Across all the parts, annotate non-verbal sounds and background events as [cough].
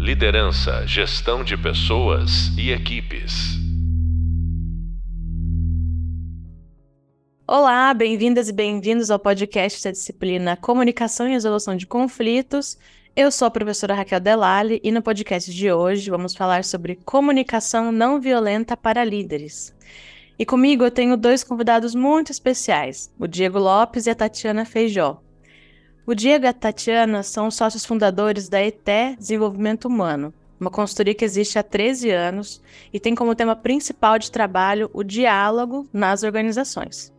Liderança, gestão de pessoas e equipes. Olá, bem-vindas e bem-vindos ao podcast da disciplina Comunicação e Resolução de Conflitos. Eu sou a professora Raquel Delali e no podcast de hoje vamos falar sobre comunicação não violenta para líderes. E comigo eu tenho dois convidados muito especiais, o Diego Lopes e a Tatiana Feijó. O Diego e a Tatiana são os sócios fundadores da ETE Desenvolvimento Humano, uma consultoria que existe há 13 anos e tem como tema principal de trabalho o diálogo nas organizações.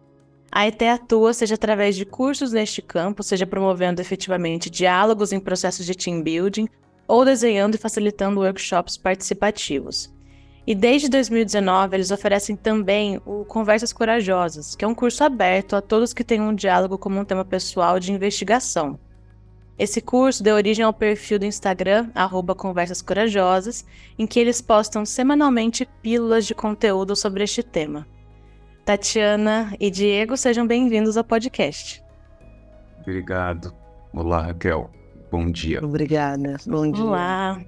A ETE atua seja através de cursos neste campo, seja promovendo efetivamente diálogos em processos de team building ou desenhando e facilitando workshops participativos. E desde 2019, eles oferecem também o Conversas Corajosas, que é um curso aberto a todos que têm um diálogo como um tema pessoal de investigação. Esse curso deu origem ao perfil do Instagram, Conversas Corajosas, em que eles postam semanalmente pílulas de conteúdo sobre este tema. Tatiana e Diego, sejam bem-vindos ao podcast. Obrigado. Olá, Raquel. Bom dia. Obrigada. Bom dia. Olá.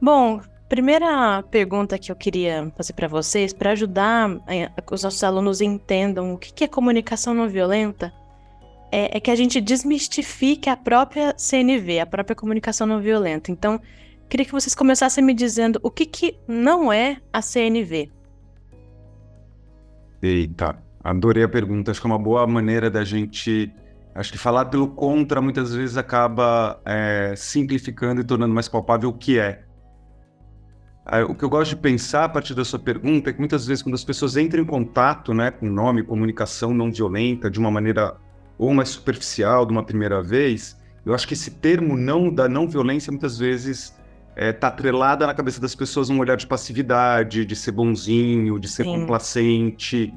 Bom, Primeira pergunta que eu queria fazer para vocês, para ajudar eh, os nossos alunos entendam o que é comunicação não violenta, é, é, que a gente desmistifique a própria CNV, a própria comunicação não violenta. Então, queria que vocês começassem me dizendo o que, que não é a CNV. Eita, adorei a pergunta. Acho que é uma boa maneira da gente. Acho que falar pelo contra muitas vezes acaba é, simplificando e tornando mais palpável o que é. O que eu gosto de pensar a partir da sua pergunta é que muitas vezes quando as pessoas entram em contato né, com o nome comunicação não violenta de uma maneira ou mais superficial, de uma primeira vez, eu acho que esse termo não da não violência muitas vezes está é, tá atrelada na cabeça das pessoas um olhar de passividade, de ser bonzinho, de ser Sim. complacente,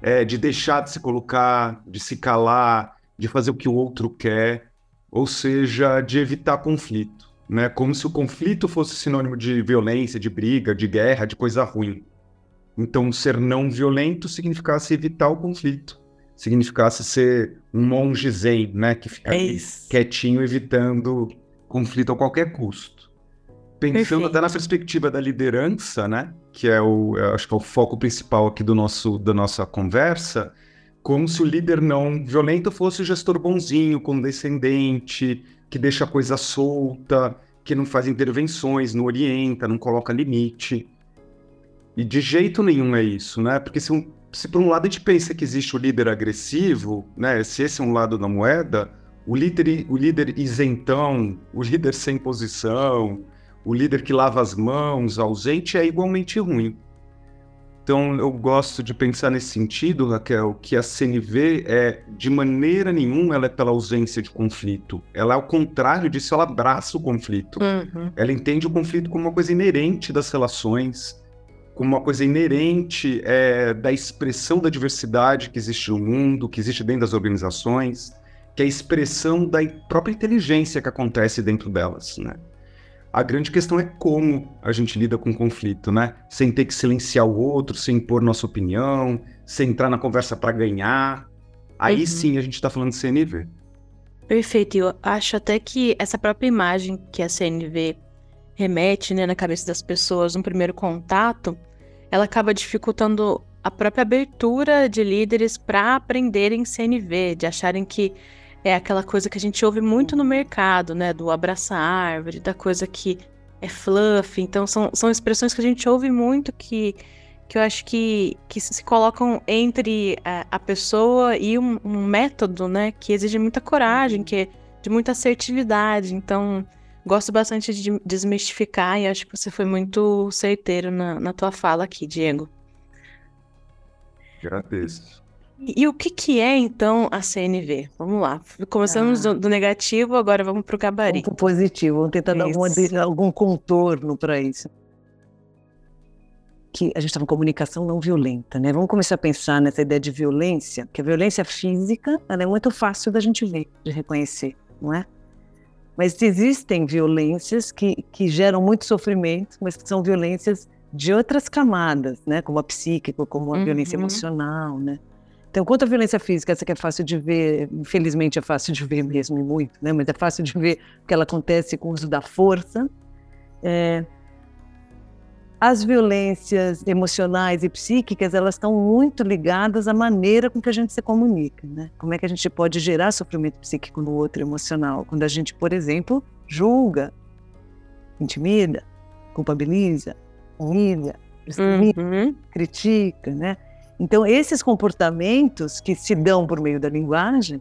é, de deixar de se colocar, de se calar, de fazer o que o outro quer, ou seja, de evitar conflito né? Como se o conflito fosse sinônimo de violência, de briga, de guerra, de coisa ruim. Então, ser não violento significasse evitar o conflito, significasse ser um monge zen, né? Que fica é quietinho, evitando conflito a qualquer custo. Pensando Perfeito. até na perspectiva da liderança, né? Que é o, acho que é o foco principal aqui do nosso, da nossa conversa, como se o líder não violento fosse o gestor bonzinho, condescendente, que deixa a coisa solta, que não faz intervenções, não orienta, não coloca limite. E de jeito nenhum é isso, né? Porque se, um, se por um lado a gente pensa que existe o líder agressivo, né? Se esse é um lado da moeda, o líder, o líder isentão, o líder sem posição, o líder que lava as mãos, ausente, é igualmente ruim. Então, eu gosto de pensar nesse sentido, Raquel, que a CNV é, de maneira nenhuma, ela é pela ausência de conflito. Ela, ao contrário disso, ela abraça o conflito. Uhum. Ela entende o conflito como uma coisa inerente das relações, como uma coisa inerente é, da expressão da diversidade que existe no mundo, que existe dentro das organizações, que é a expressão da própria inteligência que acontece dentro delas, né? A grande questão é como a gente lida com conflito, né? Sem ter que silenciar o outro, sem impor nossa opinião, sem entrar na conversa para ganhar. Aí uhum. sim a gente está falando de CNV. Perfeito. Eu acho até que essa própria imagem que a CNV remete né, na cabeça das pessoas no primeiro contato, ela acaba dificultando a própria abertura de líderes para aprenderem CNV, de acharem que é aquela coisa que a gente ouve muito no mercado, né? Do abraçar árvore, da coisa que é fluff. Então, são, são expressões que a gente ouve muito que, que eu acho que, que se colocam entre a, a pessoa e um, um, método, né? Que exige muita coragem, que é de muita assertividade. Então, gosto bastante de desmistificar e acho que você foi muito certeiro na, na tua fala aqui, Diego. Agradeço. E, o que, que é, então, a CNV? Vamos lá. Começamos ah. do, do, negativo, agora vamos para o gabarito. Vamos para o positivo, vamos tentar dar alguma, algum contorno para isso. Que a gente está em comunicação não violenta, né? Vamos começar a pensar nessa ideia de violência, que a violência física ela é muito fácil da gente ver, de reconhecer, não é? Mas existem violências que, que geram muito sofrimento, mas que são violências de outras camadas, né? Como a psíquica, como a uhum. violência emocional, né? Então, quanto à violência física, essa que é fácil de ver, infelizmente é fácil de ver mesmo e muito, né? Mas é fácil de ver porque ela acontece com o uso da força, É, as violências emocionais e psíquicas, elas estão muito ligadas à maneira com que a gente se comunica, né? Como é que a gente pode gerar sofrimento psíquico no outro emocional? Quando a gente, por exemplo, julga, intimida, culpabiliza, humilha, uhum. critica, né? Então, esses comportamentos que se dão por meio da linguagem,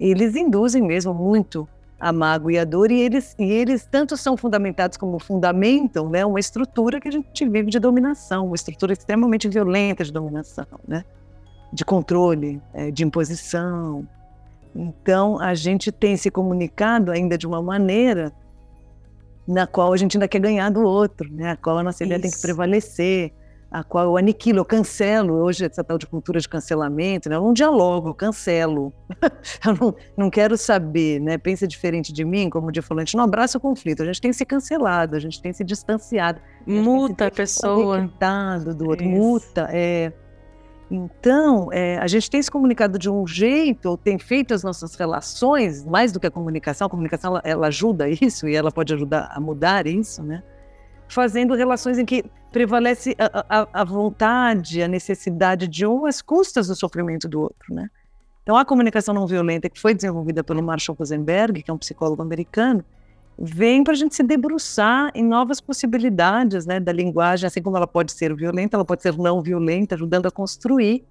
eles induzem mesmo muito a mágoa e a dor, e eles, e eles tanto são fundamentados como fundamentam né, uma estrutura que a gente vive de dominação, uma estrutura extremamente violenta de dominação, né, de controle, é, de imposição. Então, a gente tem se comunicado ainda de uma maneira na qual a gente ainda quer ganhar do outro, né, a qual a nossa ideia tem que prevalecer a qual eu aniquilo, eu cancelo. Hoje, essa tal de cultura de cancelamento, né? eu não dialogo, eu cancelo. [laughs] eu não, não quero saber, né? Pensa diferente de mim, como o dia falou, a gente não abraça o conflito, a gente tem se cancelado, a gente tem se distanciado. Muta a, pessoa. do outro, Isso. muta, é. Então, é, a gente tem se comunicado de um jeito, ou tem feito as nossas relações, mais do que a comunicação, a comunicação ela, ela ajuda isso e ela pode ajudar a mudar isso, né? Fazendo relações em que prevalece a, a, a, vontade, a necessidade de um às custas do sofrimento do outro, né? Então, a comunicação não violenta, que foi desenvolvida pelo Marshall Rosenberg, que é um psicólogo americano, vem para a gente se debruçar em novas possibilidades né, da linguagem, assim como ela pode ser violenta, ela pode ser não violenta, ajudando a construir,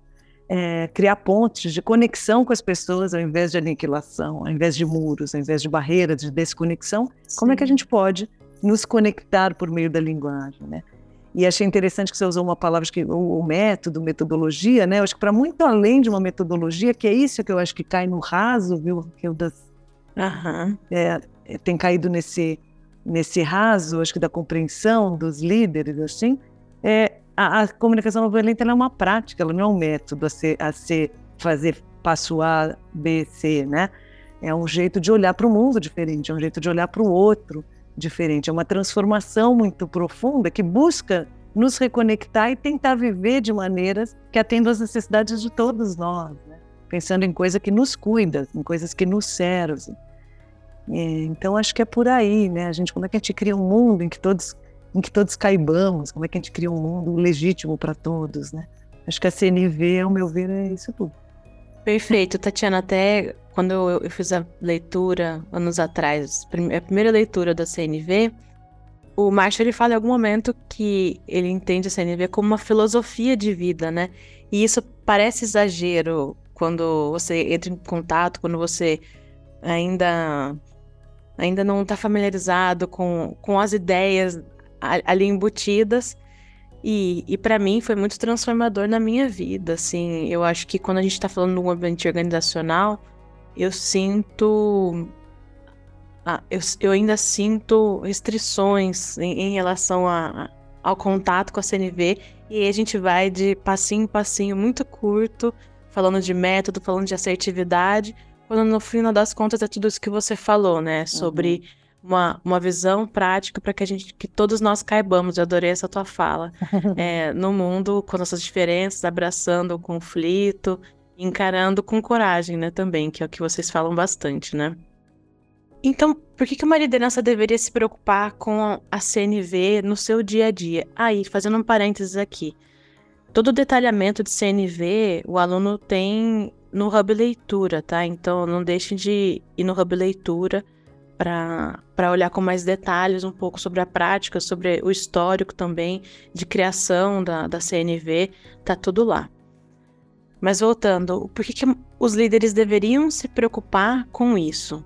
é, criar pontes de conexão com as pessoas, ao invés de aniquilação, ao invés de muros, ao invés de barreiras, de desconexão. Sim. Como é que a gente pode nos conectar por meio da linguagem, né? E achei interessante que você usou uma palavra que o, método, metodologia, né? Eu acho que para muito além de uma metodologia, que é isso que eu acho que cai no raso, viu? Que eu das, uhum. é, tem caído nesse nesse raso, acho que da compreensão dos líderes, assim, é a, a comunicação não violenta é uma prática, ela não é um método a ser, a ser fazer passo A, B, C, né? É um jeito de olhar para o mundo diferente, é um jeito de olhar para o outro, diferente, é uma transformação muito profunda que busca nos reconectar e tentar viver de maneiras que atendam às necessidades de todos nós, né? pensando em coisa que nos cuida, em coisas que nos servem. É, então acho que é por aí, né? A gente como é que a gente cria um mundo em que todos em que todos caibamos, como é que a gente cria um mundo legítimo para todos, né? Acho que a CNV, ao meu ver, é isso tudo. Perfeito, Tatiana. Até quando eu, eu fiz a leitura anos atrás, a primeira leitura da CNV, o Marshall ele fala em algum momento que ele entende a CNV como uma filosofia de vida, né? E isso parece exagero quando você entra em contato, quando você ainda ainda não está familiarizado com, com as ideias ali embutidas. E, e para mim foi muito transformador na minha vida, assim. Eu acho que quando a gente está falando de um ambiente organizacional, eu sinto. Ah, eu, eu ainda sinto restrições em, em relação a, ao contato com a CNV. E aí a gente vai de passinho em passinho muito curto, falando de método, falando de assertividade, quando no final das contas é tudo isso que você falou, né? Sobre. Uhum uma, uma visão prática para que a gente, que todos nós caibamos. Eu adorei essa tua fala. [laughs] é, no mundo, com nossas diferenças, abraçando o conflito, encarando com coragem, né, também, que é o que vocês falam bastante, né? Então, por que, que uma liderança deveria se preocupar com a CNV no seu dia a dia? Aí, fazendo um parênteses aqui. Todo o detalhamento de CNV, o aluno tem no Hub Leitura, tá? Então, não deixe de ir no Hub Leitura para olhar com mais detalhes um pouco sobre a prática, sobre o histórico também de criação da, da CNV, tá tudo lá. Mas voltando, por que, que os líderes deveriam se preocupar com isso?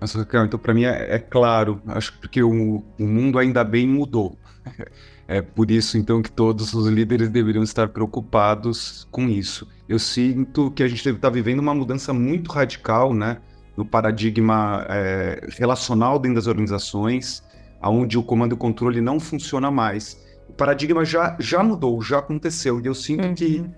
Nossa, Raquel, então para mim é, é, claro, acho que porque o, o mundo ainda bem mudou. [laughs] É por isso, então, que todos os líderes deveriam estar preocupados com isso. Eu sinto que a gente deve estar vivendo uma mudança muito radical, né? no paradigma é, relacional dentro das organizações, onde o comando e controle não funciona mais. O paradigma já, já mudou, já aconteceu, e eu sinto uhum. que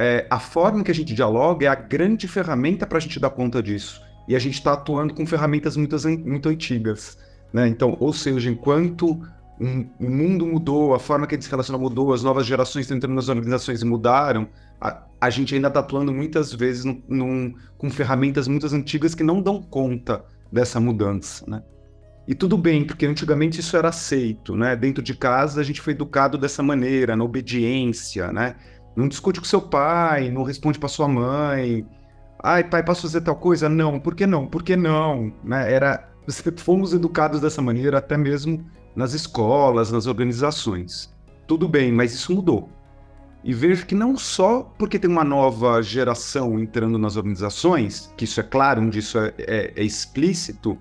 é, a forma que a gente dialoga é a grande ferramenta para a gente dar conta disso. E a gente está atuando com ferramentas muito, muito antigas. Né? Então, ou seja, enquanto o mundo mudou, a forma que a gente se relaciona mudou, as novas gerações entrando nas organizações mudaram, a, a gente ainda está atuando muitas vezes num, num, com ferramentas muito antigas que não dão conta dessa mudança, né? E tudo bem, porque antigamente isso era aceito, né? Dentro de casa a gente foi educado dessa maneira, na obediência, né? Não discute com seu pai, não responde para sua mãe. Ai, pai, posso fazer tal coisa? Não, por que não? Por que não? Né? Era, [laughs] fomos educados dessa maneira até mesmo nas escolas, nas organizações. Tudo bem, mas isso mudou. E vejo que não só porque tem uma nova geração entrando nas organizações, que isso é claro, onde isso é, é, é explícito,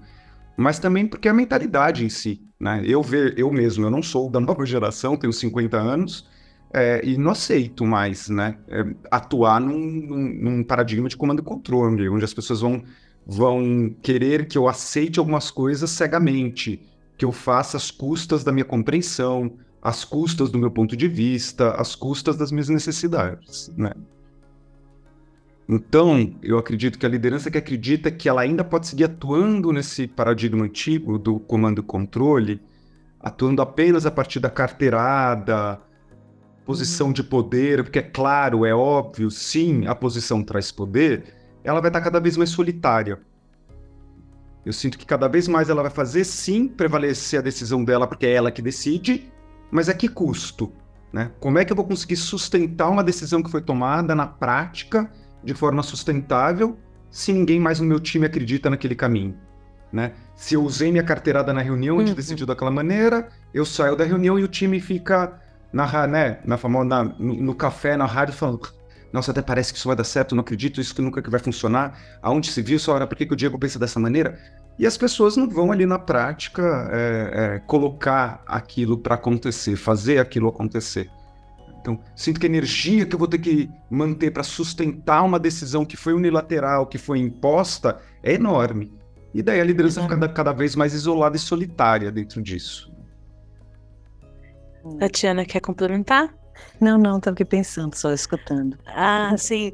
mas também porque é a mentalidade em si. Né? Eu, ver, eu mesmo, eu não sou da [laughs] nova geração, tenho 50 anos, é, e não aceito mais né, é, atuar num, num, paradigma de comando e controle, onde as pessoas vão, vão querer que eu aceite algumas coisas cegamente, que eu faça às custas da minha compreensão, às custas do meu ponto de vista, às custas das minhas necessidades, né? Então, eu acredito que a liderança que acredita que ela ainda pode seguir atuando nesse paradigma antigo do comando e controle, atuando apenas a partir da carteirada, posição de poder, porque é claro, é óbvio, sim, a posição traz poder, ela vai estar cada vez mais solitária. Eu sinto que cada vez mais ela vai fazer, sim, prevalecer a decisão dela, porque é ela que decide, mas a que custo? Né? Como é que eu vou conseguir sustentar uma decisão que foi tomada na prática de forma sustentável se ninguém mais no meu time acredita naquele caminho? Né? Se eu usei minha carteirada na reunião, a gente uhum. decidiu daquela maneira, eu saio da reunião e o time fica na, né, na famosa, na, no, no, café, na rádio, falando: Nossa, até parece que isso vai dar certo, não acredito, isso que nunca que vai funcionar. Aonde se viu, só hora, por que, que o Diego pensa dessa maneira? E as pessoas não vão ali na prática é, é, colocar aquilo para acontecer, fazer aquilo acontecer. Então, sinto que a energia que eu vou ter que manter para sustentar uma decisão que foi unilateral, que foi imposta, é enorme. E daí a liderança fica cada, cada vez mais isolada e solitária dentro disso. Tatiana, quer complementar? Não, não, estava aqui pensando, só escutando. Ah, sim.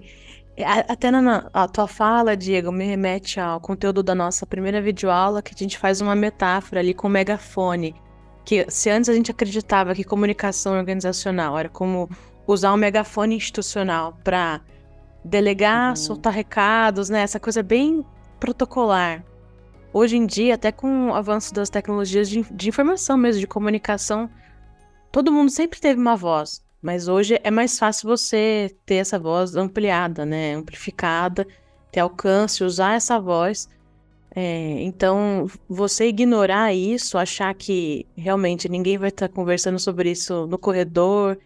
Até na a tua fala, Diego, me remete ao conteúdo da nossa primeira videoaula, que a gente faz uma metáfora ali com o megafone. Que se antes a gente acreditava que comunicação organizacional era como usar um megafone institucional para delegar, uhum. soltar recados, né? Essa coisa bem protocolar. Hoje em dia, até com o avanço das tecnologias de, de informação mesmo, de comunicação, todo mundo sempre teve uma voz. Mas hoje é mais fácil você ter essa voz ampliada, né? Amplificada, ter alcance, usar essa voz. É, então, você ignorar isso, achar que realmente ninguém vai estar tá conversando sobre isso no corredor,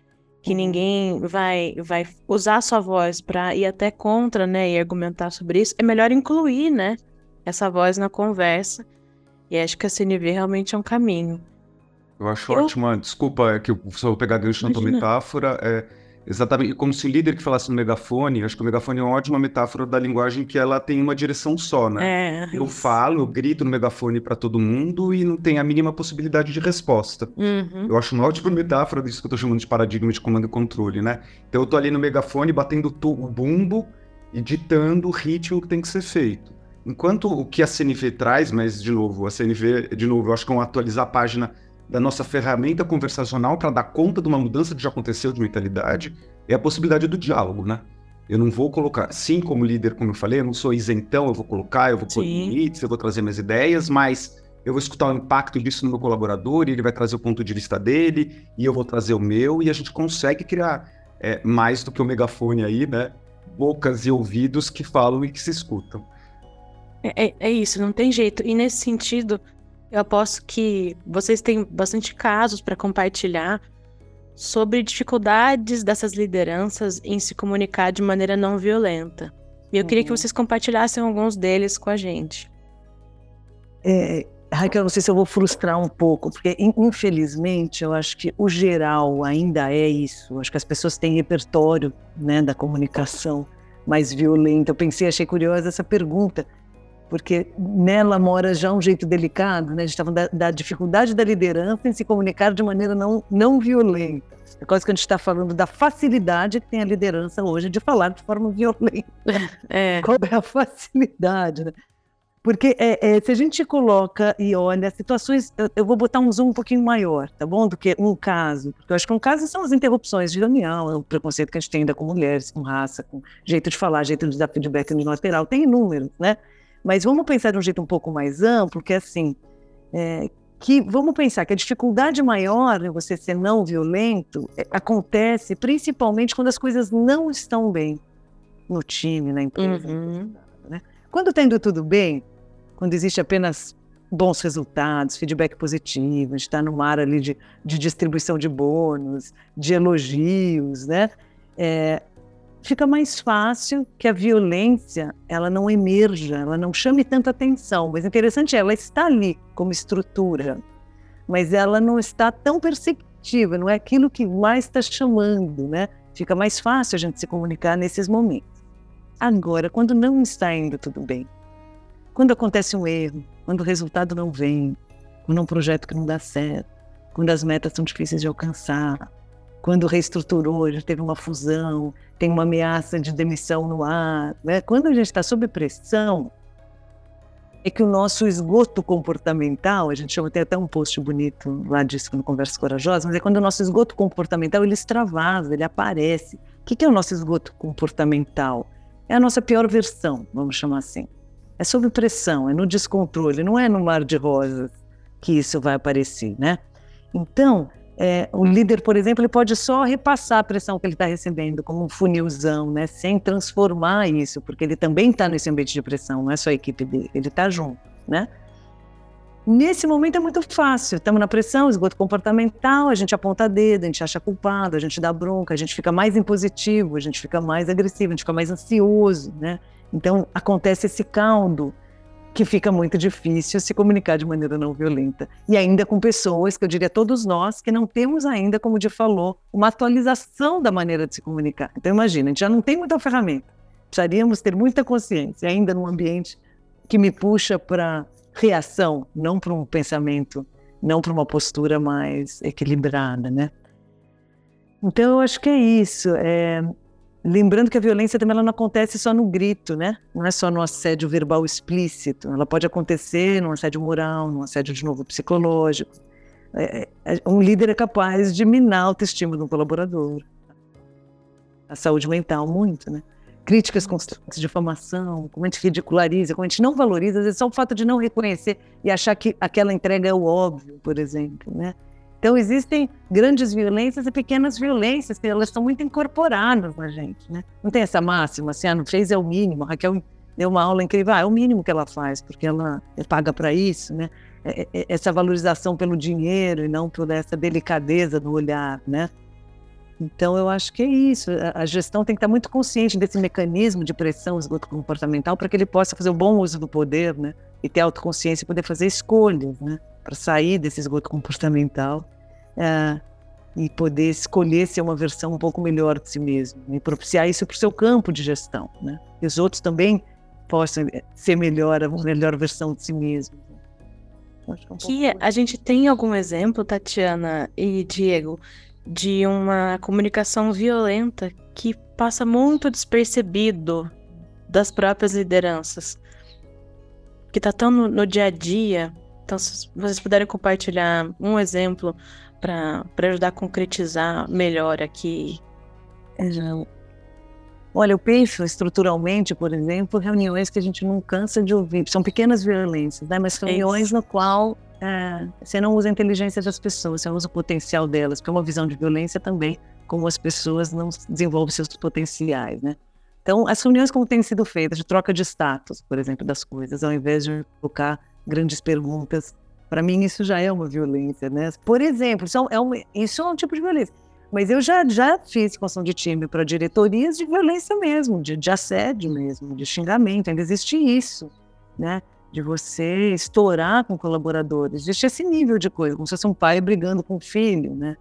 que uhum. ninguém vai, vai usar a sua voz para ir até contra, né, e argumentar sobre isso, é melhor incluir, né, essa voz na conversa. E acho que a CNV realmente é um caminho. Eu acho eu... ótima. Desculpa, é que eu só vou pegar gancho na tua metáfora. É exatamente como se o líder que falasse no megafone. Acho que o megafone é uma ótima metáfora da linguagem que ela tem uma direção só, né? É, eu isso. falo, eu grito no megafone para todo mundo e não tem a mínima possibilidade de resposta. Uhum. Eu acho uma ótima metáfora disso que eu tô chamando de paradigma de comando e controle, né? Então eu tô ali no megafone batendo o bumbo e ditando o ritmo que tem que ser feito. Enquanto o que a CNV traz, mas de novo, a CNV, de novo, eu acho que é um atualizar a página da nossa ferramenta conversacional para dar conta de uma mudança que já aconteceu de mentalidade é a possibilidade do diálogo, né? Eu não vou colocar, sim, como líder, como eu falei, eu não sou isentão, eu vou colocar, eu vou pôr limites, eu vou trazer minhas ideias, mas eu vou escutar o impacto disso no meu colaborador, e ele vai trazer o ponto de vista dele, e eu vou trazer o meu, e a gente consegue criar é, mais do que o megafone aí, né? Bocas e ouvidos que falam e que se escutam. É, é, é isso, não tem jeito. E nesse sentido, eu aposto que vocês têm bastante casos para compartilhar sobre dificuldades dessas lideranças em se comunicar de maneira não violenta. E eu uhum. queria que uhum. vocês compartilhassem alguns deles com a gente. É, Raquel, não sei se eu vou frustrar um pouco, porque infelizmente eu acho que o geral ainda é isso. Eu acho que as pessoas têm repertório né, da comunicação mais violenta. Eu pensei, achei curiosa essa pergunta porque nela mora já um jeito delicado, né? A gente estava da, da, dificuldade da liderança em se comunicar de maneira não, não violenta. É quase que a gente está falando da facilidade que tem a liderança hoje de falar de forma violenta. [laughs] É. Qual é a facilidade, né? Porque é, é, se a gente coloca e olha situações, eu, eu, vou botar um zoom um pouquinho maior, tá bom? Do que um caso. Porque eu acho que um caso são as interrupções de reunião, o preconceito que a gente tem ainda com mulheres, com raça, com jeito de falar, jeito de dar feedback no lateral, tem inúmeros, né? Mas vamos pensar de um jeito um pouco mais amplo, que é assim, é, que vamos pensar que a dificuldade maior em você ser não violento é, acontece principalmente quando as coisas não estão bem no time, na empresa. Uhum. Né? Quando está indo tudo bem, quando existe apenas bons resultados, feedback positivo, a gente está no mar ali de, de, distribuição de bônus, de elogios, né? É, fica mais fácil que a violência ela não emerja, ela não chame tanta atenção. Mas interessante é, ela está ali como estrutura, mas ela não está tão perceptível, não é aquilo que mais está chamando, né? Fica mais fácil a gente se comunicar nesses momentos. Agora, quando não está indo tudo bem, quando acontece um erro, quando o resultado não vem, quando é um projeto que não dá certo, quando as metas são difíceis de alcançar, quando reestruturou, já teve uma fusão, tem uma ameaça de demissão no ar. Né? Quando a gente está sob pressão, é que o nosso esgoto comportamental, a gente chama até, até um post bonito lá disso no Conversa Corajosa, mas é quando o nosso esgoto comportamental ele extravasa, ele aparece. O que é o nosso esgoto comportamental? É a nossa pior versão, vamos chamar assim. É sob pressão, é no descontrole, não é no mar de rosas que isso vai aparecer, né? Então, é, o líder, por exemplo, ele pode só repassar a pressão que ele está recebendo, como um funilzão, né? sem transformar isso, porque ele também está nesse ambiente de pressão, não é só a equipe dele, ele está junto. Né? Nesse momento é muito fácil, estamos na pressão, esgoto comportamental, a gente aponta dedo, a gente acha culpado, a gente dá bronca, a gente fica mais impositivo, a gente fica mais agressivo, a gente fica mais ansioso. Né? Então acontece esse caldo que fica muito difícil se comunicar de maneira não violenta. E ainda com pessoas, que eu diria todos nós, que não temos ainda, como o Dia falou, uma atualização da maneira de se comunicar. Então imagina, a gente já não tem muita ferramenta. Precisaríamos ter muita consciência, ainda num ambiente que me puxa para reação, não para um pensamento, não para uma postura mais equilibrada, né? Então eu acho que é isso. É, Lembrando que a violência também ela não acontece só no grito, né? Não é só no assédio verbal explícito. Ela pode acontecer no assédio moral, no assédio de novo psicológico. É, é, um líder é capaz de minar a autoestima do colaborador. A saúde mental, muito, né? Críticas constantes, difamação, como a gente ridiculariza, como a gente não valoriza, às vezes só o fato de não reconhecer e achar que aquela entrega é o óbvio, por exemplo, né? Então, existem grandes violências e pequenas violências, que elas estão muito incorporadas na gente, né? Não tem essa máxima, assim, ah, não fez é o mínimo. A Raquel deu uma aula incrível, ah, é o mínimo que ela faz, porque ela paga para isso, né? É, é, é, essa valorização pelo dinheiro e não por essa delicadeza do olhar, né? Então, eu acho que é isso. A gestão tem que estar muito consciente desse mecanismo de pressão, comportamental, para que ele possa fazer o bom uso do poder, né? E ter autoconsciência e poder fazer escolhas, né? Para sair desse esgoto comportamental é, e poder escolher ser uma versão um pouco melhor de si mesmo e propiciar isso para o seu campo de gestão, né? E os outros também possam ser melhor, a melhor versão de si mesmo. Que, que é a gente tem algum exemplo, Tatiana e Diego, de uma comunicação violenta que passa muito despercebido das próprias lideranças, que está tão no, no dia a dia então, se vocês puderem compartilhar um exemplo para ajudar a concretizar melhor aqui. Olha, eu penso estruturalmente, por exemplo, reuniões que a gente não cansa de ouvir. São pequenas violências, né? mas reuniões é no qual é, você não usa a inteligência das pessoas, você usa o potencial delas, porque é uma visão de violência também, como as pessoas não desenvolvem seus potenciais, né? Então, as reuniões como têm sido feitas, de troca de status, por exemplo, das coisas, ao invés de colocar grandes perguntas. Para mim, isso já é uma violência, né? Por exemplo, isso é, um, isso é um tipo de violência. Mas eu já, já fiz construção de time para diretorias de violência mesmo, de, de assédio mesmo, de xingamento. Ainda existe isso, né? De você estourar com colaboradores. Existe esse nível de coisa, como se fosse um pai brigando com o filho, né?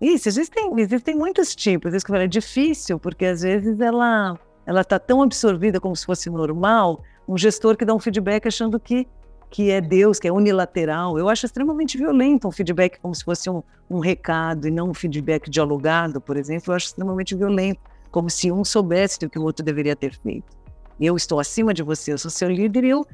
Isso, existem, existem muitos tipos. Isso que eu falei, é difícil, porque às vezes ela ela está tão absorvida como se fosse normal, um gestor que dá um feedback achando que que é Deus, que é unilateral. Eu acho extremamente violento um feedback como se fosse um, um recado e não um feedback dialogado, por exemplo. Eu acho extremamente violento, como se um soubesse o que o outro deveria ter feito. Eu estou acima de você, eu sou seu líder e eu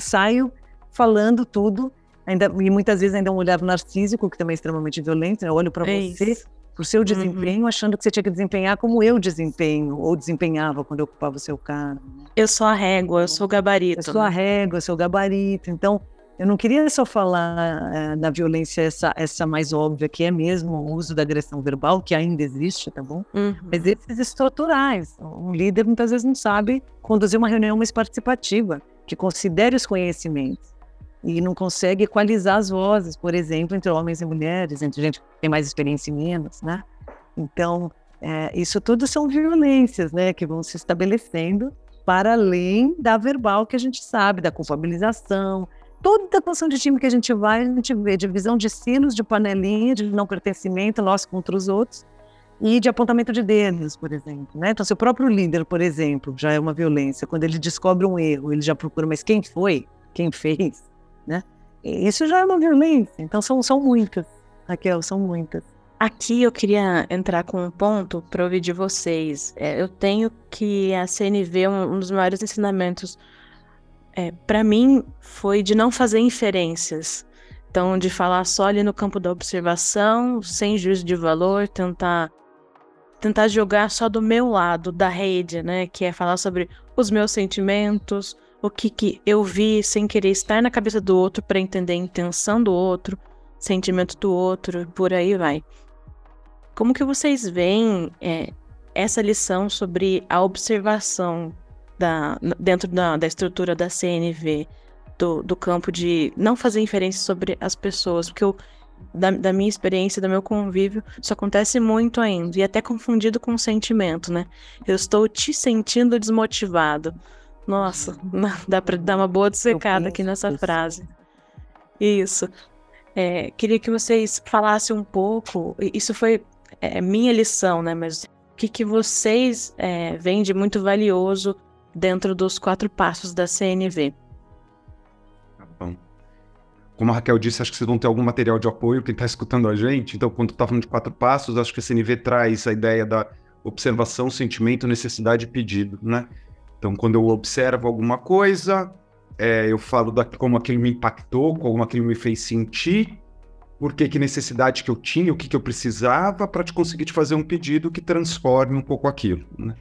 saio falando tudo, ainda, e muitas vezes ainda um olhar narcísico, que também é extremamente violento. Né? Eu olho para é você isso por seu uhum. desempenho, uhum. achando que você tinha que desempenhar como eu desempenho, ou desempenhava quando eu ocupava o seu cargo. Né? Eu sou a régua, eu sou o gabarito. Eu sou a régua, eu sou o gabarito. Então, Eu não queria só falar é, da violência, essa, essa mais óbvia, que é mesmo o uso da agressão verbal, que ainda existe, tá bom? Uhum. Mas esses estruturais. Um líder muitas vezes não sabe conduzir uma reunião mais participativa, que considere os conhecimentos e não consegue equalizar as vozes, por exemplo, entre homens e mulheres, entre gente que tem mais experiência e menos, né? Então, é, isso tudo são violências, né, que vão se estabelecendo para além da verbal que a gente sabe, da culpabilização, toda a construção de time que a gente vai, a gente vê divisão de sinos, de panelinha, de não pertencimento, nós contra os outros, e de apontamento de dedos, por exemplo. Né? Então, se o próprio líder, por exemplo, já é uma violência, quando ele descobre um erro, ele já procura, mas quem foi? Quem fez? Né? Isso já é uma violência. Então, são, são muitas, Raquel, são muitas. Aqui eu queria entrar com um ponto para ouvir de vocês. É, eu tenho que a CNV, um, um dos maiores ensinamentos é, para mim foi de não fazer inferências. Então, de falar só ali no campo da observação, sem juízo de valor, tentar tentar jogar só do meu lado da rede, né, que é falar sobre os meus sentimentos, o que, que eu vi sem querer estar na cabeça do outro para entender a intenção do outro, sentimento do outro, por aí vai. Como que vocês veem é, essa lição sobre a observação da, dentro da, da estrutura da CNV, do, do campo de não fazer inferência sobre as pessoas, porque eu, da, da, minha experiência, do meu convívio, isso acontece muito ainda, e até confundido com sentimento, né? Eu estou te sentindo desmotivado. Nossa, [laughs] dá para dar uma boa dissecada aqui nessa isso. frase. Isso. É, queria que vocês falassem um pouco, isso foi é, minha lição, né? Mas o que, que vocês é, veem de muito valioso dentro dos quatro passos da CNV. Tá bom. Como a Raquel disse, acho que vocês vão ter algum material de apoio, quem está escutando a gente. Então, quando está falando de quatro passos, acho que a CNV traz a ideia da observação, sentimento, necessidade e pedido, né? Então, quando eu observo alguma coisa, é, eu falo da, como aquilo me impactou, como aquilo me fez sentir, por que, necessidade que eu tinha, o que, que eu precisava para te conseguir te fazer um pedido que transforme um pouco aquilo, né?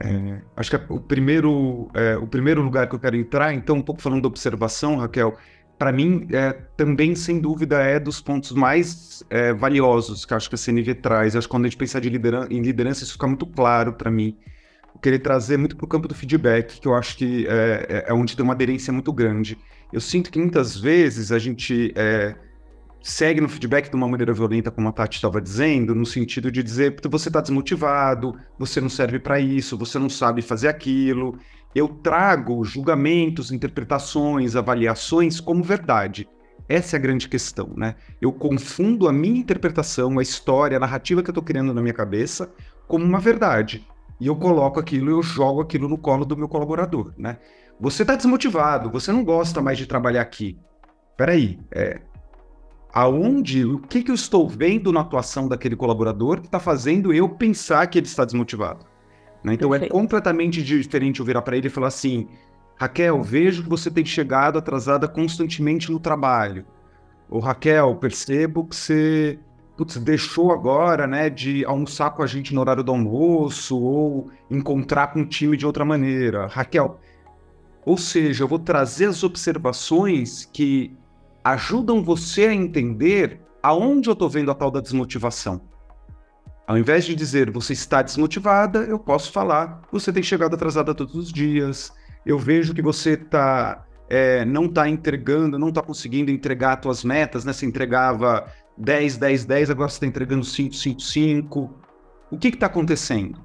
É, acho que é o primeiro, é, o primeiro lugar que eu quero entrar, então, um pouco falando da observação, Raquel, para mim, é, também, sem dúvida, é dos pontos mais é, valiosos que acho que a CNV traz. Acho que quando a gente pensa de lideran em liderança, isso fica muito claro para mim. Eu queria trazer muito para o campo do feedback, que eu acho que é, é, onde tem uma aderência muito grande. Eu sinto que muitas vezes a gente segue no feedback de uma maneira violenta, como a Tati estava dizendo, no sentido de dizer você está desmotivado, você não serve para isso, você não sabe fazer aquilo. Eu trago julgamentos, interpretações, avaliações como verdade. Essa é a grande questão, né? Eu confundo a minha interpretação, a história, a narrativa que eu estou criando na minha cabeça como uma verdade. E eu coloco aquilo, eu jogo aquilo no colo do meu colaborador, né? Você está desmotivado, você não gosta mais de trabalhar aqui. Peraí, é, aonde, o que, que eu estou vendo na atuação daquele colaborador que está fazendo eu pensar que ele está desmotivado. Né? Então é Perfeito. é completamente diferente eu virar para ele e falar assim, Raquel, vejo que você tem chegado atrasada constantemente no trabalho. Ou Raquel, percebo que você putz, deixou agora, né, de almoçar com a gente no horário do almoço ou encontrar com o time de outra maneira. Raquel, ou seja, eu vou trazer as observações que ajudam você a entender aonde eu estou vendo a tal da desmotivação. Ao invés de dizer você está desmotivada, eu posso falar você tem chegado atrasada todos os dias, eu vejo que você tá, é, não está entregando, não está conseguindo entregar as suas metas, né? Você entregava 10, 10, 10, agora você está entregando 5, 5, 5. O que está acontecendo?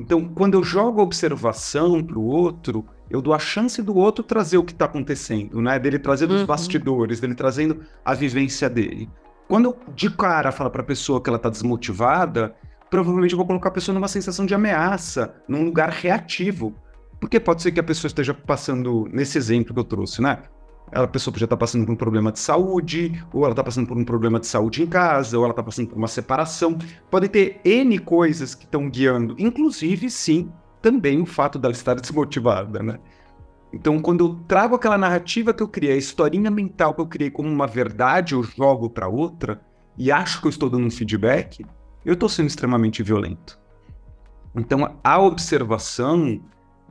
Então, quando eu jogo a observação para o outro, eu dou a chance do outro trazer o que está acontecendo, né? Dele trazer dos uhum. bastidores, dele trazendo a vivência dele. Quando eu de cara falo para a pessoa que ela está desmotivada, provavelmente eu vou colocar a pessoa numa sensação de ameaça, num lugar reativo. Porque pode ser que a pessoa esteja passando, nesse exemplo que eu trouxe, né? A pessoa já está passando por um problema de saúde, ou ela está passando por um problema de saúde em casa, ou ela está passando por uma separação. Pode ter N coisas que estão guiando, inclusive, sim, também o fato dela estar desmotivada, né? Então, quando eu trago aquela narrativa que eu criei, a historinha mental que eu criei como uma verdade, eu jogo para outra, e acho que eu estou dando um feedback, eu estou sendo extremamente violento. Então, a observação,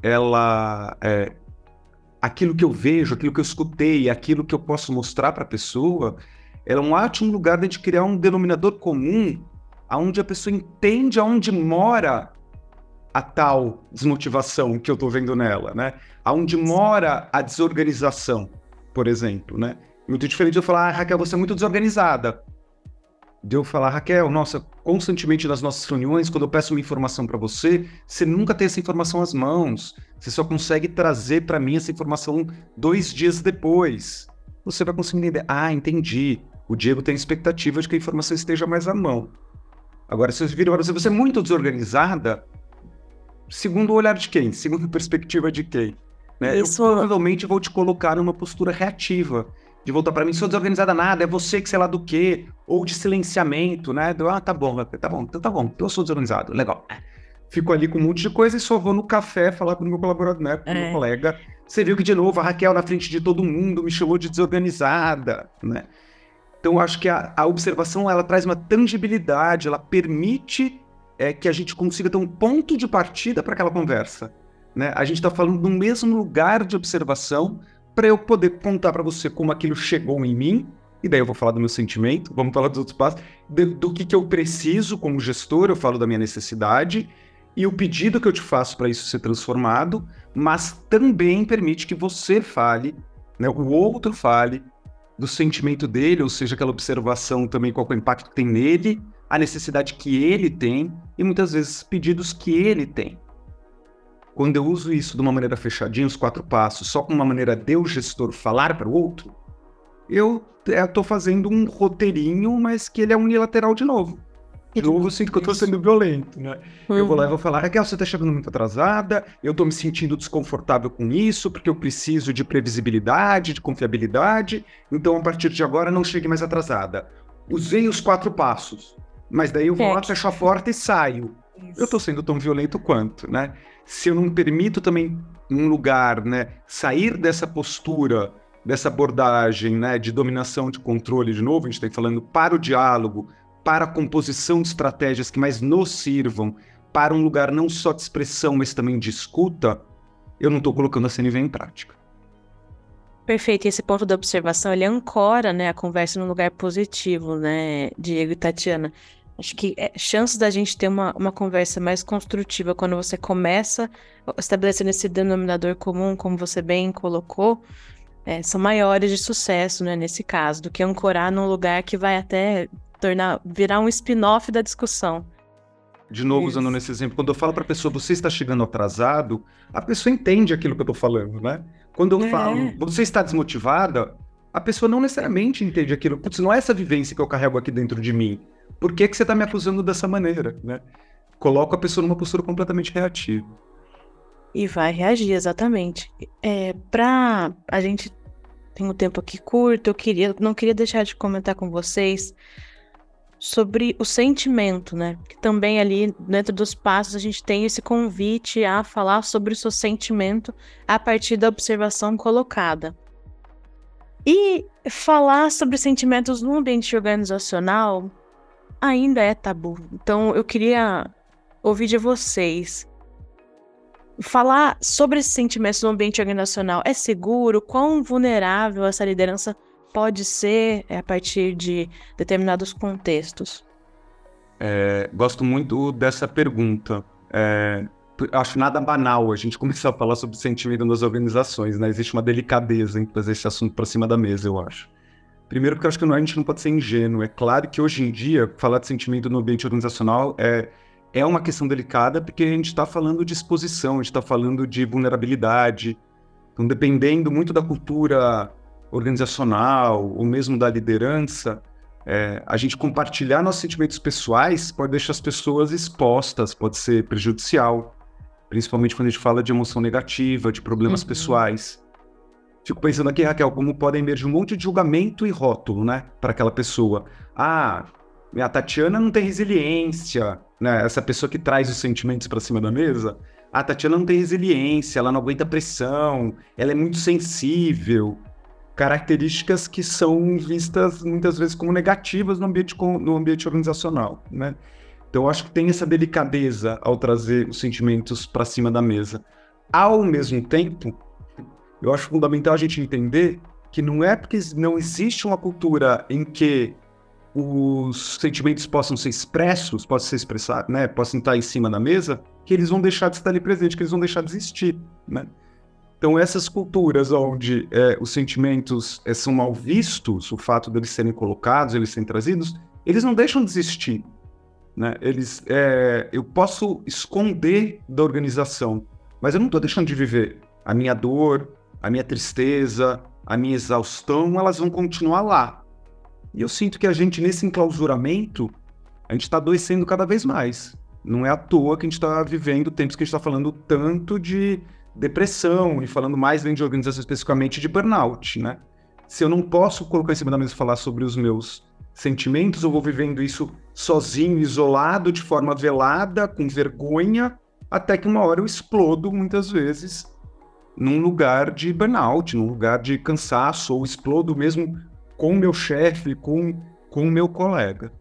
ela é, aquilo que eu vejo, aquilo que eu escutei, aquilo que eu posso mostrar para a pessoa, é um ótimo lugar de criar um denominador comum, aonde a pessoa entende aonde mora a tal desmotivação que eu estou vendo nela, né? Aonde mora a desorganização, por exemplo, né? Muito diferente de eu falar, ah, Raquel, você é muito desorganizada. De eu falar, Raquel, nossa, constantemente nas nossas reuniões, quando eu peço uma informação para você, você nunca tem essa informação às mãos. Você só consegue trazer para mim essa informação dois dias depois. Você vai conseguir entender. Ah, entendi. O Diego tem expectativa de que a informação esteja mais à mão. Agora, se vocês viram, você, você é muito desorganizada, segundo o olhar de quem? Segundo a [laughs] perspectiva de quem? Né? Isso... Eu provavelmente vou te colocar numa postura reativa. De voltar para mim, sou desorganizada nada, é você que sei lá do quê, ou de silenciamento, né? Ah, tá bom, tá bom, então tá bom, então eu sou desorganizado, legal. Fico ali com um monte de coisa e só vou no café falar com o meu colaborador, né? Com o é. meu colega. Você viu que, de novo, a Raquel na frente de todo mundo me chamou de desorganizada, né? Então, eu acho que a, a observação, ela traz uma tangibilidade, ela permite é, que a gente consiga ter um ponto de partida para aquela conversa. Né? A gente está falando do mesmo lugar de observação para eu poder contar para você como aquilo chegou em mim, e daí eu vou falar do meu sentimento, vamos falar dos outros passos, do, do que, que eu preciso como gestor, eu falo da minha necessidade, e o pedido que eu te faço para isso ser transformado, mas também permite que você fale, né, o outro fale do sentimento dele, ou seja, aquela observação também qual é o impacto que tem nele, a necessidade que ele tem e muitas vezes pedidos que ele tem. Quando eu uso isso de uma maneira fechadinha, os quatro passos, só com uma maneira de o gestor falar para o outro, eu estou fazendo um roteirinho, mas que ele é unilateral de novo. De novo, eu sinto que eu estou sendo violento, né? Uhum. Eu vou lá e vou falar, Raquel, você está chegando muito atrasada, eu estou me sentindo desconfortável com isso, porque eu preciso de previsibilidade, de confiabilidade, então a partir de agora não chegue mais atrasada. Usei os quatro passos. Mas daí eu vou lá, fecho a porta e saio. Isso. Eu estou sendo tão violento quanto, né? Se eu não permito também um lugar, né, sair dessa postura, dessa abordagem, né, de dominação, de controle, de novo, a gente está falando para o diálogo, para a composição de estratégias que mais nos sirvam, para um lugar não só de expressão, mas também de escuta, eu não estou colocando a CNV em prática. Perfeito. E esse ponto da observação, ele ancora, né, a conversa num lugar positivo, né, Diego e Tatiana. Acho que é, chances da gente ter uma, uma conversa mais construtiva quando você começa estabelecendo esse denominador comum, como você bem colocou, é, são maiores de sucesso, né, nesse caso, do que ancorar num lugar que vai até tornar virar um spin-off da discussão. De novo, Isso. usando nesse exemplo, quando eu falo para a pessoa, você está chegando atrasado, a pessoa entende aquilo que eu estou falando, né? Quando eu é. falo, você está desmotivada, a pessoa não necessariamente entende aquilo. Putz, não é essa vivência que eu carrego aqui dentro de mim por que, que você está me acusando dessa maneira, né? Coloca a pessoa numa postura completamente reativa. E vai reagir, exatamente. É, pra a gente tem um tempo aqui curto, eu queria, não queria deixar de comentar com vocês sobre o sentimento, né? Que também ali dentro dos passos a gente tem esse convite a falar sobre o seu sentimento a partir da observação colocada. E falar sobre sentimentos no ambiente organizacional ainda é tabu. Então eu queria ouvir de vocês. Falar sobre esses sentimentos no ambiente organizacional é seguro? Quão vulnerável essa liderança pode ser a partir de determinados contextos? É, gosto muito dessa pergunta. É, acho nada banal a gente [laughs] começar a falar sobre sentimento nas organizações, né? Existe uma delicadeza em trazer esse assunto para cima da mesa, eu acho. Primeiro, porque eu acho que a gente não pode ser ingênuo. É claro que hoje em dia, falar de sentimento no ambiente organizacional é, é uma questão delicada, porque a gente está falando de exposição, a gente está falando de vulnerabilidade. Então, dependendo muito da cultura organizacional ou mesmo da liderança, é, a gente compartilhar nossos sentimentos pessoais pode deixar as pessoas expostas, pode ser prejudicial, principalmente quando a gente fala de emoção negativa, de problemas uhum. pessoais. Fico pensando aqui, Raquel, como podem emergir um monte de julgamento e rótulo, né, para aquela pessoa. Ah, a Tatiana não tem resiliência, né? Essa pessoa que traz os sentimentos para cima da mesa. A Tatiana não tem resiliência, ela não aguenta pressão, ela é muito sensível. Características que são vistas muitas vezes como negativas no ambiente, no ambiente organizacional, né? Então, eu acho que tem essa delicadeza ao trazer os sentimentos para cima da mesa. Ao mesmo tempo, eu acho fundamental a gente entender que não é porque não existe uma cultura em que os sentimentos possam ser expressos, possam ser expressados, né, possam estar em cima da mesa, que eles vão deixar de estar ali presente, que eles vão deixar de existir, né? Então essas culturas onde é, os sentimentos é, são mal vistos, o fato deles serem colocados, eles serem trazidos, eles não deixam de existir, né? Eles, é, eu posso esconder da organização, mas eu não estou deixando de viver a minha dor, a minha tristeza, a minha exaustão, elas vão continuar lá. E eu sinto que a gente, nesse enclausuramento, a gente está adoecendo cada vez mais. Não é à toa que a gente está vivendo tempos que a gente está falando tanto de depressão e falando mais dentro de organização especificamente de burnout, né? Se eu não posso colocar em cima da mesa e falar sobre os meus sentimentos, eu vou vivendo isso sozinho, isolado, de forma velada, com vergonha, até que uma hora eu explodo muitas vezes num lugar de burnout, num lugar de cansaço, ou explodo mesmo com o meu chefe, com o meu colega.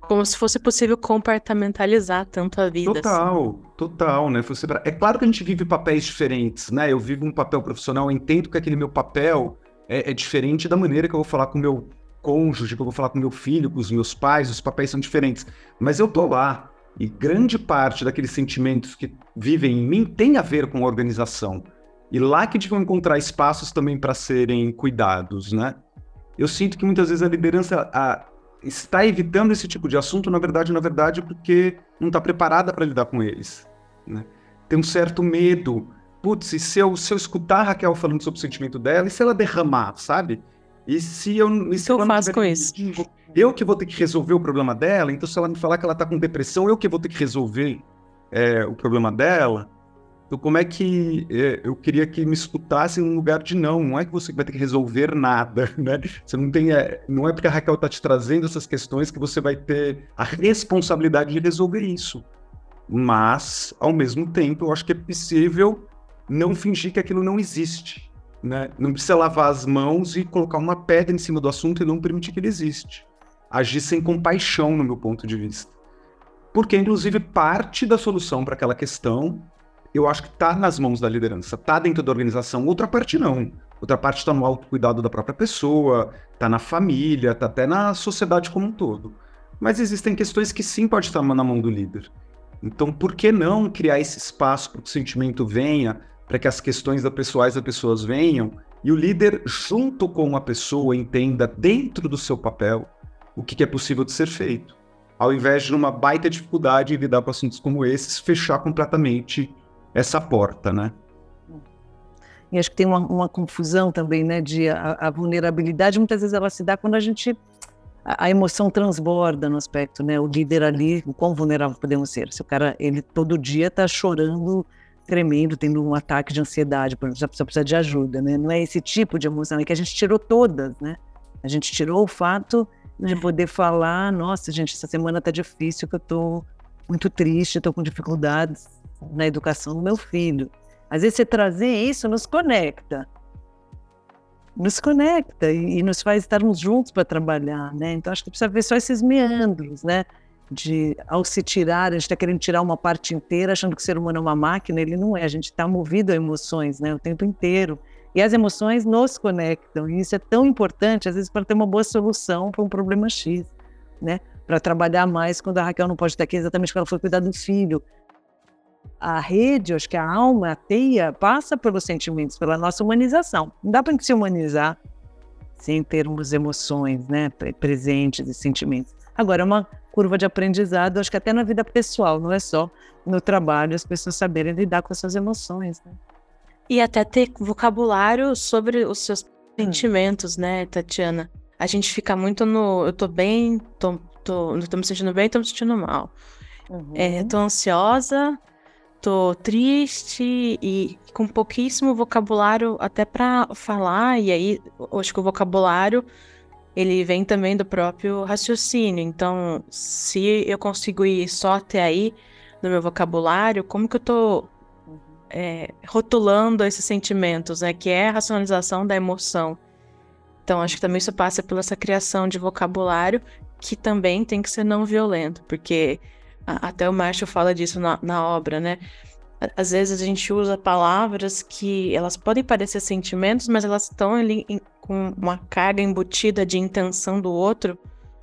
Como se fosse possível compartimentalizar tanto a vida. Total, assim. total, né? É claro que a gente vive papéis diferentes, né? Eu vivo um papel profissional, entendo que aquele meu papel é, é diferente da maneira que eu vou falar com o meu cônjuge, que eu vou falar com meu filho, com os meus pais, os papéis são diferentes. Mas eu tô lá, e grande parte daqueles sentimentos que vivem em mim tem a ver com a organização. E lá que vão encontrar espaços também para serem cuidados, né? Eu sinto que muitas vezes a liderança a, está evitando esse tipo de assunto, na verdade, na verdade, porque não está preparada para lidar com eles. Né? Tem um certo medo. Putz, se eu, se eu escutar a Raquel falando sobre o sentimento dela, e se ela derramar, sabe? E se eu. E se eu faço com isso? Eu que vou ter que resolver o problema dela, então se ela me falar que ela está com depressão, eu que vou ter que resolver é, o problema dela. Então, como é que é, eu queria que me escutasse num lugar de não? Não é que você vai ter que resolver nada, [laughs] né? Você não tem, é, não é porque a Raquel está te trazendo essas questões que você vai ter a responsabilidade de resolver isso. Mas, ao mesmo tempo, eu acho que é possível não fingir que aquilo não existe, né? Não precisa lavar as mãos e colocar uma pedra em cima do assunto e não permitir que ele existe. Agir sem compaixão, no meu ponto de vista. Porque, inclusive, parte da solução para aquela questão eu acho que está nas mãos da liderança, está dentro da organização. Outra parte não. Outra parte está no autocuidado da própria pessoa, está na família, está até na sociedade como um todo. Mas existem questões que sim pode estar na mão do líder. Então, por que não criar esse espaço para que o sentimento venha, para que as questões da pessoais das pessoas venham, e o líder, junto com a pessoa, entenda dentro do seu papel o que é possível de ser feito. Ao invés de, numa baita dificuldade em lidar com assuntos como esses, fechar completamente essa porta, né? E acho que tem uma, uma confusão também, né, de a, a, vulnerabilidade, muitas vezes ela se dá quando a gente, a, a, emoção transborda no aspecto, né, o líder ali, o quão vulnerável podemos ser. Se o cara, ele todo dia está chorando, tremendo, tendo um ataque de ansiedade, por exemplo, já precisa, precisa de ajuda, né, não é esse tipo de emoção, é que a gente tirou todas, né, a gente tirou o fato de poder falar, nossa, gente, essa semana está difícil, que eu estou muito triste, estou com dificuldades, na educação do meu filho. Às vezes você trazer isso nos conecta. Nos conecta e, e nos faz estarmos juntos para trabalhar, né? Então acho que precisa ver só esses meandros, né? De ao se tirar, a gente está querendo tirar uma parte inteira, achando que o ser humano é uma máquina, ele não é. A gente está movido a emoções, né? O tempo inteiro. E as emoções nos conectam, e isso é tão importante, às vezes, para ter uma boa solução para um problema X, né? Para trabalhar mais quando a Raquel não pode estar aqui, exatamente porque ela foi cuidar do filho a rede, acho que a alma, a teia, passa pelos sentimentos, pela nossa humanização. Não dá para se humanizar sem termos emoções, né, presentes e sentimentos. Agora, é uma curva de aprendizado, acho que até na vida pessoal, não é só no trabalho, as pessoas saberem lidar com as suas emoções. Né? E até ter vocabulário sobre os seus hum. sentimentos, né, Tatiana? A gente fica muito no eu tô bem, tô, tô, tô me sentindo bem, tô me sentindo mal. Uhum. É, tô ansiosa, tô triste e com pouquíssimo vocabulário até para falar, e aí acho que o vocabulário ele vem também do próprio raciocínio. Então, se eu consigo ir só até aí no meu vocabulário, como que eu tô é, rotulando esses sentimentos, né? Que é a racionalização da emoção. Então, acho que também isso passa pela essa criação de vocabulário que também tem que ser não violento, porque até o Marshall fala disso na, na obra, né? às vezes a gente usa palavras que elas podem parecer sentimentos, mas elas estão ali em, com uma carga embutida de intenção do outro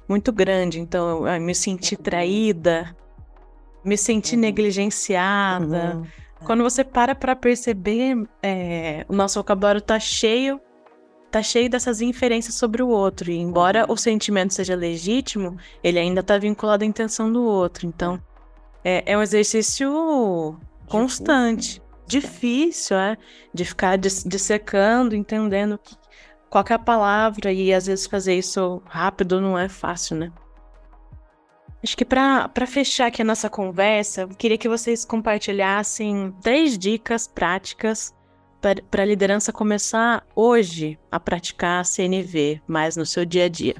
muito grande. Então, eu me senti traída, me senti uhum. negligenciada. Uhum. Quando você para para perceber, é, o nosso vocabulário tá cheio, tá cheio dessas inferências sobre o outro. E embora o sentimento seja legítimo, ele ainda tá vinculado à intenção do outro. Então, é, é um exercício constante, difícil, é, de ficar dissecando, entendendo que, qual é a palavra e às vezes fazer isso rápido não é fácil, né? Acho que para fechar aqui a nossa conversa, eu queria que vocês compartilhassem três dicas práticas para a liderança começar hoje a praticar a CNV mais no seu dia a dia.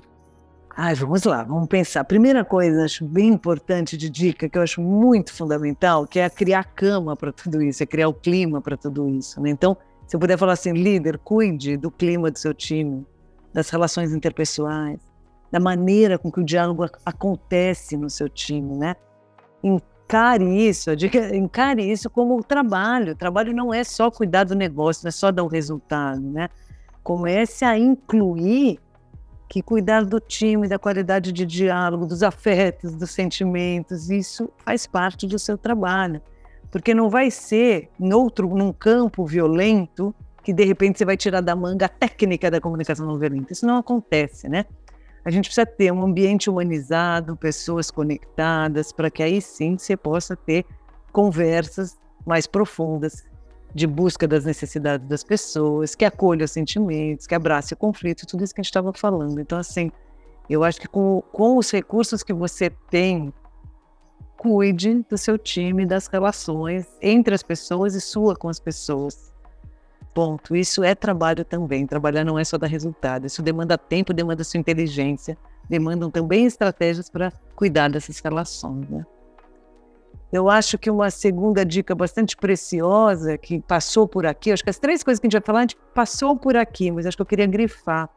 Ai, vamos lá, vamos pensar. Primeira coisa, acho bem importante de dica, que eu acho muito fundamental, que é criar cama para tudo isso, é criar o clima para tudo isso. Né? Então, se eu puder falar assim, líder, cuide do clima do seu time, das relações interpessoais, da maneira com que o diálogo acontece no seu time, né? Encare isso, encare isso como trabalho. O trabalho não é só cuidar do negócio, não é só dar o resultado, né? Comece a incluir que cuidar do time, da qualidade de diálogo, dos afetos, dos sentimentos, isso faz parte do seu trabalho. Porque não vai ser em outro, num campo violento, que de repente você vai tirar da manga a técnica da comunicação não violenta. Isso não acontece, né? A gente precisa ter um ambiente humanizado, pessoas conectadas, para que aí sim você possa ter conversas mais profundas, de busca das necessidades das pessoas, que acolha os sentimentos, que abrace o conflito, tudo isso que a gente estava falando. Então, assim, eu acho que com, com os recursos que você tem, cuide do seu time, das relações entre as pessoas e sua com as pessoas. Ponto. Isso é trabalho também. Trabalhar não é só dar resultado. Isso demanda tempo, demanda sua inteligência, demandam também estratégias para cuidar dessas relações. Né? Eu acho que uma segunda dica bastante preciosa que passou por aqui, acho que as três coisas que a gente vai falar, a gente passou por aqui, mas acho que eu queria grifar.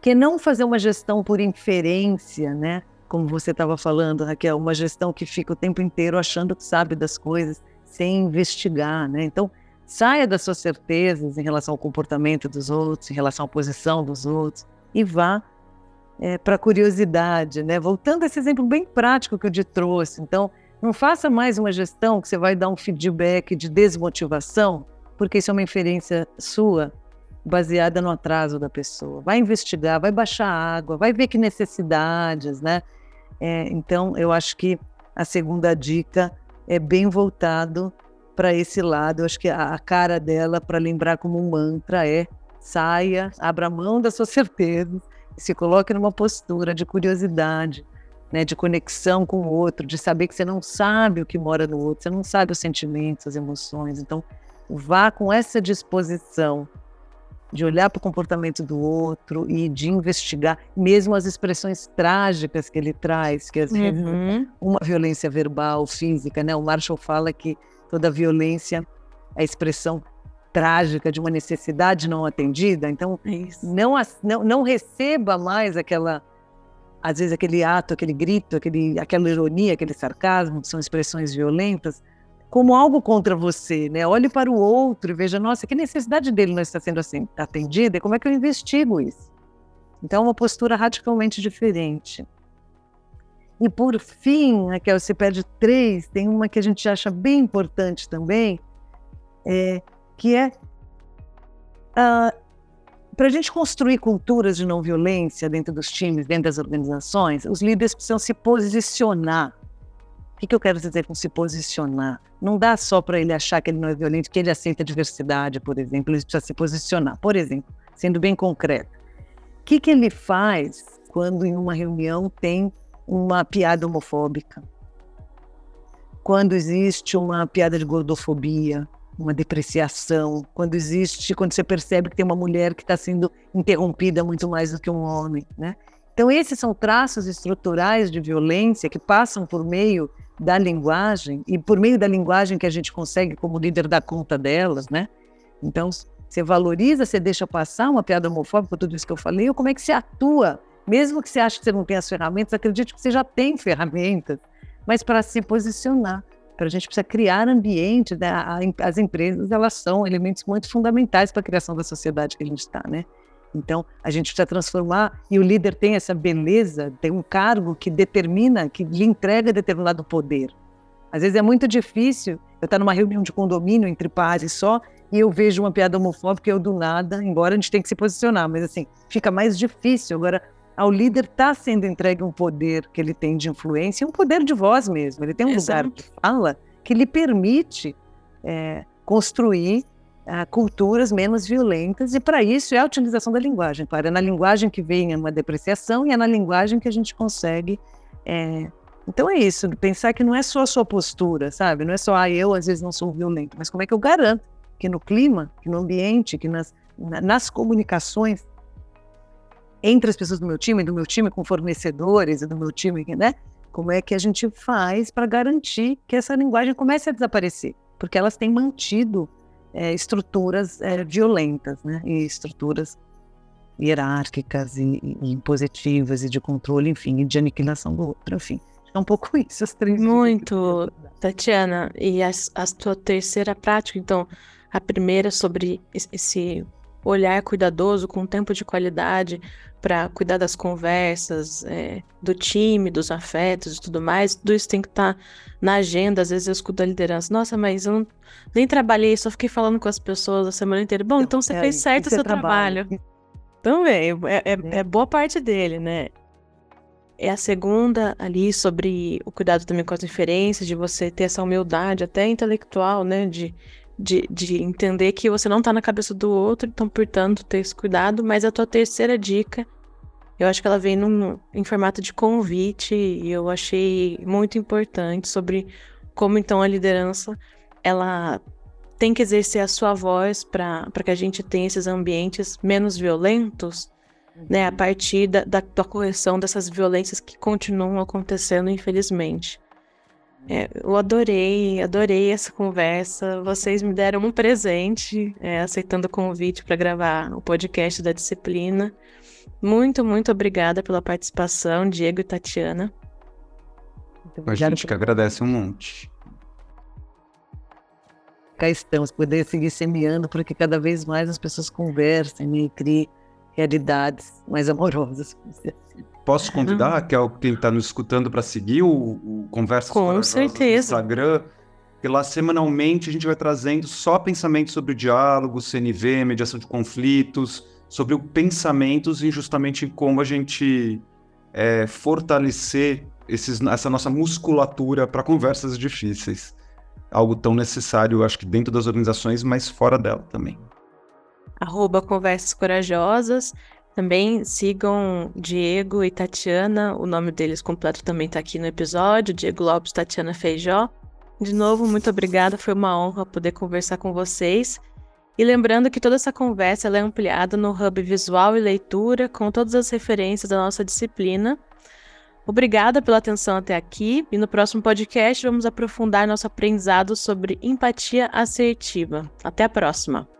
Que não fazer uma gestão por inferência, né? Como você estava falando, Raquel, uma gestão que fica o tempo inteiro achando que sabe das coisas, sem investigar, né? Então, saia das suas certezas em relação ao comportamento dos outros, em relação à posição dos outros, e vá é, para a curiosidade, né? Voltando a esse exemplo bem prático que eu te trouxe. Então, não faça mais uma gestão que você vai dar um feedback de desmotivação, porque isso é uma inferência sua, baseada no atraso da pessoa. Vai investigar, vai baixar água, vai ver que necessidades, né? É, então, eu acho que a segunda dica é bem voltado para esse lado. Eu acho que a, a cara dela, para lembrar como um mantra, é saia, abra mão das suas [laughs] certezas e se coloque numa postura de curiosidade, né, de conexão com o outro, de saber que você não sabe o que mora no outro, você não sabe os sentimentos, as emoções. Então, vá com essa disposição de olhar para o comportamento do outro e de investigar, mesmo as expressões trágicas que ele traz, que às vezes uhum. uma violência verbal, física, né? O Marshall fala que toda violência é a expressão trágica de uma necessidade não atendida. Então, não, não, não receba mais aquela às vezes aquele ato, aquele grito, aquele, aquela ironia, aquele sarcasmo, que são expressões violentas, como algo contra você, né? Olhe para o outro e veja, nossa, que necessidade dele não está sendo assim, atendida e como é que eu investigo isso? Então, é uma postura radicalmente diferente. E por fim, Raquel, você pede três, tem uma que a gente acha bem importante também, é, que é uh, para a gente construir culturas de não violência dentro dos times, dentro das organizações, os líderes precisam se posicionar. O que, que eu quero dizer com se posicionar? Não dá só para ele achar que ele não é violento, que ele aceita a diversidade, por exemplo, ele precisa se posicionar. Por exemplo, sendo bem concreto, o que, que ele faz quando em uma reunião tem uma piada homofóbica? Quando existe uma piada de gordofobia, uma depreciação, quando existe, quando você percebe que tem uma mulher que está sendo interrompida muito mais do que um homem, né? Então esses são traços estruturais de violência que passam por meio da linguagem e por meio da linguagem que a gente consegue como líder dar conta delas, né? Então você valoriza, você deixa passar uma piada homofóbica, tudo isso que eu falei, ou como é que você atua, mesmo que você ache que você não tem as ferramentas, acredite que você já tem ferramentas, mas para se posicionar a gente precisa criar ambiente, né? as empresas elas são elementos muito fundamentais para a criação da sociedade que a gente está, né? Então, a gente precisa transformar, e o líder tem essa beleza, tem um cargo que determina, que lhe entrega determinado poder. Às vezes é muito difícil eu estar numa reunião de condomínio entre pares só e eu vejo uma piada homofóbica e eu do nada, embora a gente tenha que se posicionar, mas assim, fica mais difícil. Agora, ao líder está sendo entregue um poder que ele tem de influência, um poder de voz mesmo. Ele tem um Exato. lugar de fala que lhe permite é, construir uh, culturas menos violentas, e para isso é a utilização da linguagem. Claro, é na linguagem que vem uma depreciação e é na linguagem que a gente consegue. É... Então é isso, pensar que não é só a sua postura, sabe? Não é só, ah, eu às vezes não sou violento, mas como é que eu garanto que no clima, que no ambiente, que nas, nas comunicações entre as pessoas do meu time, do meu time com fornecedores e do meu time, né? Como é que a gente faz para garantir que essa linguagem comece a desaparecer? Porque elas têm mantido é, estruturas é, violentas, né? E estruturas hierárquicas e, e, impositivas e de controle, enfim, e de aniquilação do outro, enfim. É um pouco isso, as três. Muito, Tatiana. E a, a tua terceira prática, então, a primeira sobre esse olhar cuidadoso, com tempo de qualidade, para cuidar das conversas, é, do time, dos afetos e tudo mais, tudo isso tem que estar tá na agenda. Às vezes eu escuto a liderança, nossa, mas eu não, nem trabalhei, só fiquei falando com as pessoas a semana inteira. Bom, então você é, fez certo o seu trabalho. trabalho. Também, é, é, é, boa parte dele, né? É a segunda ali sobre o cuidado também com as referências, de você ter essa humildade até intelectual, né? De de, de entender que você não tá na cabeça do outro, então, portanto, ter esse cuidado. Mas a tua terceira dica, eu acho que ela vem num, em formato de convite e eu achei muito importante sobre como, então, a liderança, ela tem que exercer a sua voz para que a gente tenha esses ambientes menos violentos, né, a partir da, da, da correção dessas violências que continuam acontecendo, infelizmente. É, eu adorei, adorei essa conversa. Vocês me deram um presente, é, aceitando o convite para gravar o podcast da disciplina. Muito, muito obrigada pela participação, Diego e Tatiana. A gente que agradece um monte. Cá estamos, poder seguir semeando para que cada vez mais as pessoas conversem né, e criem realidades mais amorosas. Posso convidar, que é quem está nos escutando, para seguir o, o Conversas Com certeza. no Instagram? Porque lá semanalmente a gente vai trazendo só pensamentos sobre o diálogo, CNV, mediação de conflitos, sobre o pensamentos e justamente como a gente é, fortalecer esses, essa nossa musculatura para conversas difíceis. Algo tão necessário, acho que dentro das organizações, mas fora dela também. Arroba Conversas Corajosas. Também sigam Diego e Tatiana, o nome deles completo também está aqui no episódio, Diego Lopes Tatiana Feijó. De novo, muito obrigada, foi uma honra poder conversar com vocês. E lembrando que toda essa conversa é ampliada no Hub Visual e Leitura, com todas as referências da nossa disciplina. Obrigada pela atenção até aqui e no próximo podcast vamos aprofundar nosso aprendizado sobre empatia assertiva. Até a próxima!